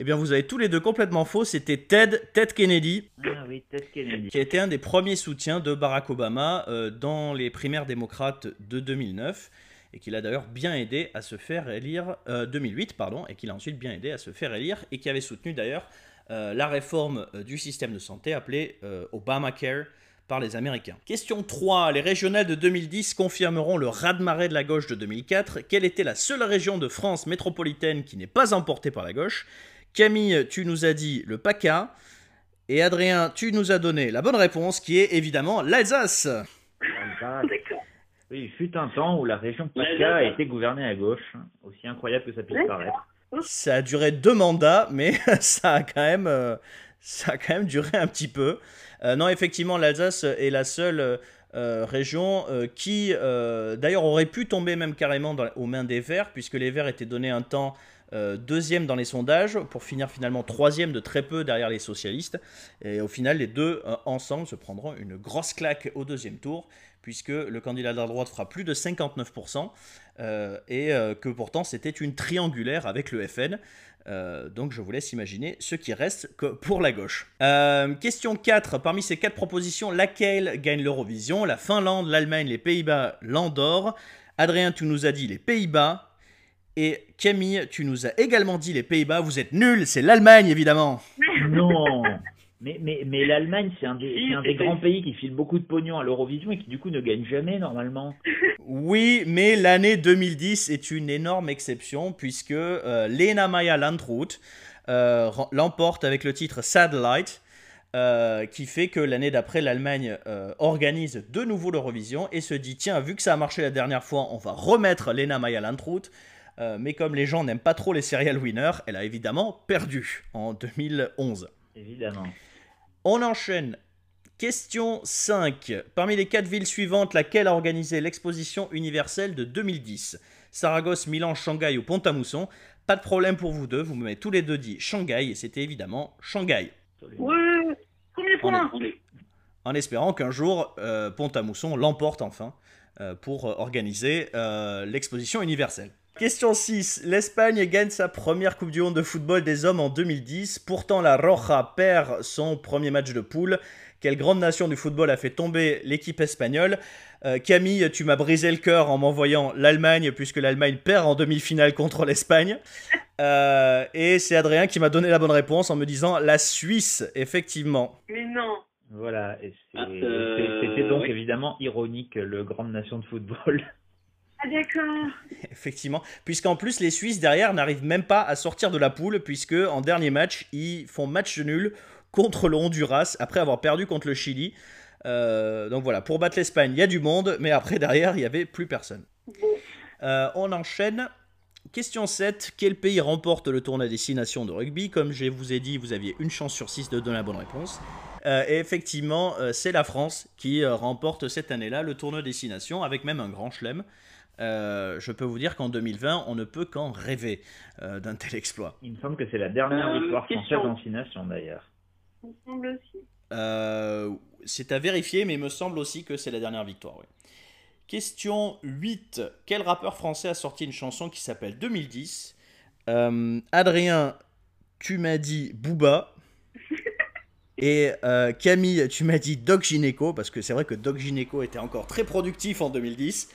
Speaker 1: Eh bien, vous avez tous les deux complètement faux. C'était Ted, Ted Kennedy,
Speaker 13: Ah oui, Ted Kennedy.
Speaker 1: qui a été un des premiers soutiens de Barack Obama euh, dans les primaires démocrates de 2009 et qui l'a d'ailleurs bien aidé à se faire élire, euh, 2008 pardon, et qui l'a ensuite bien aidé à se faire élire et qui avait soutenu d'ailleurs euh, la réforme euh, du système de santé appelée euh, Obamacare par les Américains. Question 3. Les régionales de 2010 confirmeront le raz-de-marée de la gauche de 2004. Quelle était la seule région de France métropolitaine qui n'est pas emportée par la gauche? Camille, tu nous as dit le PACA. Et Adrien, tu nous as donné la bonne réponse qui est évidemment l'Alsace.
Speaker 13: Oui, il fut un temps où la région PACA a été gouvernée à gauche, aussi incroyable que ça puisse paraître.
Speaker 1: Ça a duré deux mandats, mais ça a quand même, euh, ça a quand même duré un petit peu. Euh, non, effectivement, l'Alsace est la seule euh, région euh, qui, euh, d'ailleurs, aurait pu tomber même carrément aux mains des Verts, puisque les Verts étaient donnés un temps deuxième dans les sondages, pour finir finalement troisième de très peu derrière les socialistes. Et au final, les deux ensemble se prendront une grosse claque au deuxième tour, puisque le candidat de la droite fera plus de 59%, euh, et que pourtant c'était une triangulaire avec le FN. Euh, donc je vous laisse imaginer ce qui reste pour la gauche. Euh, question 4. Parmi ces quatre propositions, laquelle gagne l'Eurovision? La Finlande, l'Allemagne, les Pays-Bas, l'Andorre. Adrien, tu nous as dit les Pays-Bas. Et Camille, tu nous as également dit les Pays-Bas. Vous êtes nuls, c'est l'Allemagne évidemment.
Speaker 13: Non Mais, mais, mais l'Allemagne, c'est un, des, c'est un des grands pays qui file beaucoup de pognon à l'Eurovision et qui du coup ne gagne jamais normalement.
Speaker 1: Oui, mais l'année 2010 est une énorme exception puisque euh, Lena Maya Landrut euh, l'emporte avec le titre Satellite. euh, qui fait que l'année d'après, l'Allemagne euh, organise de nouveau l'Eurovision et se dit tiens, vu que ça a marché la dernière fois, on va remettre Lena Maya Landrut. Euh, mais comme les gens n'aiment pas trop les serial winners, elle a évidemment perdu en 2011.
Speaker 13: Évidemment.
Speaker 1: On enchaîne. Question 5. Parmi les quatre villes suivantes, laquelle a organisé l'exposition universelle de 2010 Saragosse, Milan, Shanghai ou Pont-à-Mousson? Pas de problème pour vous deux, vous m'avez tous les deux dit Shanghai et c'était évidemment Shanghai.
Speaker 12: Ouais, premier point.
Speaker 1: En espérant qu'un jour, euh, Pont-à-Mousson l'emporte enfin euh, pour euh, organiser euh, l'exposition universelle. Question 6. L'Espagne gagne sa première Coupe du Monde de football des hommes en 2010. Pourtant, la Roja perd son premier match de poule. Quelle grande nation du football a fait tomber l'équipe espagnole Euh, Camille, tu m'as brisé le cœur en m'envoyant l'Allemagne, puisque l'Allemagne perd en demi-finale contre l'Espagne. Euh, et c'est Adrien qui m'a donné la bonne réponse en me disant la Suisse, effectivement.
Speaker 12: Mais non.
Speaker 13: Voilà, et c'est-
Speaker 2: euh,
Speaker 13: c'est- c'était donc
Speaker 2: oui.
Speaker 13: évidemment ironique, le grande nation de football.
Speaker 12: Ah d'accord.
Speaker 1: Effectivement, puisqu'en plus les Suisses derrière n'arrivent même pas à sortir de la poule, puisque en dernier match, ils font match nul contre le Honduras après avoir perdu contre le Chili. Euh, donc voilà, pour battre l'Espagne, il y a du monde, mais après derrière, il n'y avait plus personne. Euh, on enchaîne. Question 7. Quel pays remporte le tournoi des 6 nations de rugby? Comme je vous ai dit, vous aviez une chance sur 6 de donner la bonne réponse. Euh, et effectivement, c'est la France qui remporte cette année-là le tournoi des 6 nations, avec même un grand chelem. Euh, je peux vous dire qu'en 2020, on ne peut qu'en rêver euh, d'un tel exploit.
Speaker 13: Il me semble que c'est la dernière
Speaker 12: Euh,
Speaker 13: victoire française en six nations d'ailleurs.
Speaker 12: Il me semble aussi.
Speaker 1: Euh, c'est à vérifier, mais il me semble aussi que c'est la dernière victoire. oui. Question 8. Quel rappeur français a sorti une chanson qui s'appelle 2010 Euh, Adrien, tu m'as dit Booba. Et euh, Camille, tu m'as dit Doc Gineco, parce que c'est vrai que Doc Gineco était encore très productif en 2010.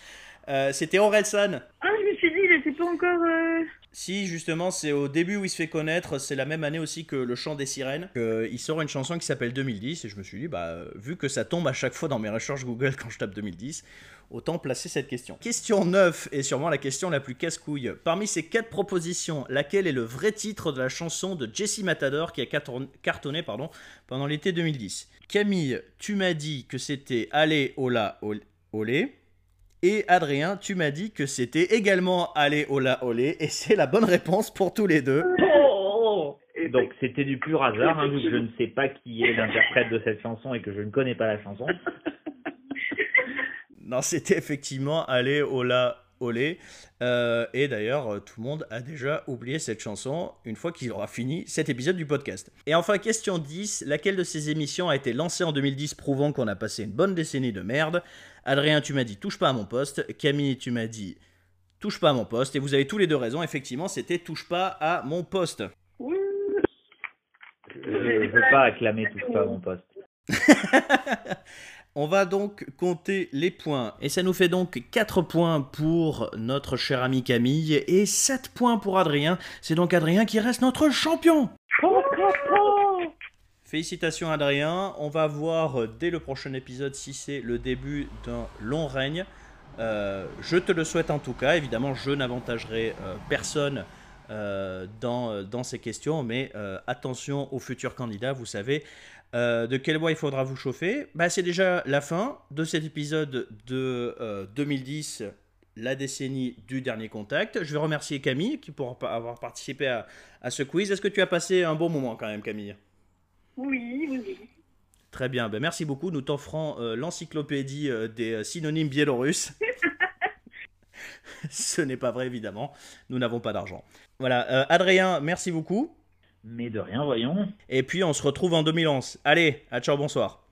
Speaker 1: Euh, C'était Orelsan.
Speaker 12: Ah, je me suis dit, il était pas encore. euh,
Speaker 1: Si, justement, c'est au début où il se fait connaître, c'est la même année aussi que Le Chant des Sirènes. que il sort une chanson qui s'appelle 2010, et je me suis dit, bah, vu que ça tombe à chaque fois dans mes recherches Google quand je tape 2010, autant placer cette question. Question 9 est sûrement la question la plus casse-couille. Parmi ces quatre propositions, laquelle est le vrai titre de la chanson de Jesse Matador qui a carton- cartonné pardon, pendant l'été 2010 Camille, tu m'as dit que c'était Allez, hola, ol- olé. Et Adrien, tu m'as dit que c'était également Allez, hola, olé. Et c'est la bonne réponse pour tous les deux.
Speaker 13: Donc c'était du pur hasard, hein, vu que je ne sais pas qui est l'interprète de cette chanson et que je ne connais pas la chanson.
Speaker 1: Non, c'était effectivement Allez, hola, olé. Euh, et d'ailleurs, euh, tout le monde a déjà oublié cette chanson une fois qu'il aura fini cet épisode du podcast. Et enfin, question 10. Laquelle de ces émissions a été lancée en 2010 prouvant qu'on a passé une bonne décennie de merde? Adrien, tu m'as dit touche pas à mon poste. Camille, tu m'as dit touche pas à mon poste. Et vous avez tous les deux raison. Effectivement, c'était touche pas à mon poste.
Speaker 13: Je ne veux pas acclamer tout ça à mon poste.
Speaker 1: On va donc compter les points. Et ça nous fait donc 4 points pour notre cher ami Camille et 7 points pour Adrien. C'est donc Adrien qui reste notre champion. Félicitations Adrien. On va voir dès le prochain épisode si c'est le début d'un long règne. Euh, je te le souhaite en tout cas. Évidemment, je n'avantagerai euh, personne euh, dans, dans ces questions, mais attention aux futurs candidats. Vous savez euh, de quel bois il faudra vous chauffer? Bah, c'est déjà la fin de cet épisode de euh, 2010 la décennie du dernier contact. Je vais remercier Camille qui pour avoir participé à, à ce quiz. Est-ce que tu as passé un bon moment quand même, Camille?
Speaker 12: Oui, oui, oui.
Speaker 1: Très bien, ben merci beaucoup. Nous t'offrons euh, l'encyclopédie euh, des euh, synonymes biélorusses. Ce n'est pas vrai, évidemment. Nous n'avons pas d'argent. Voilà, euh, Adrien, merci beaucoup.
Speaker 13: Mais de rien, voyons.
Speaker 1: Et puis on se retrouve en 2011. Allez, à ciao, bonsoir.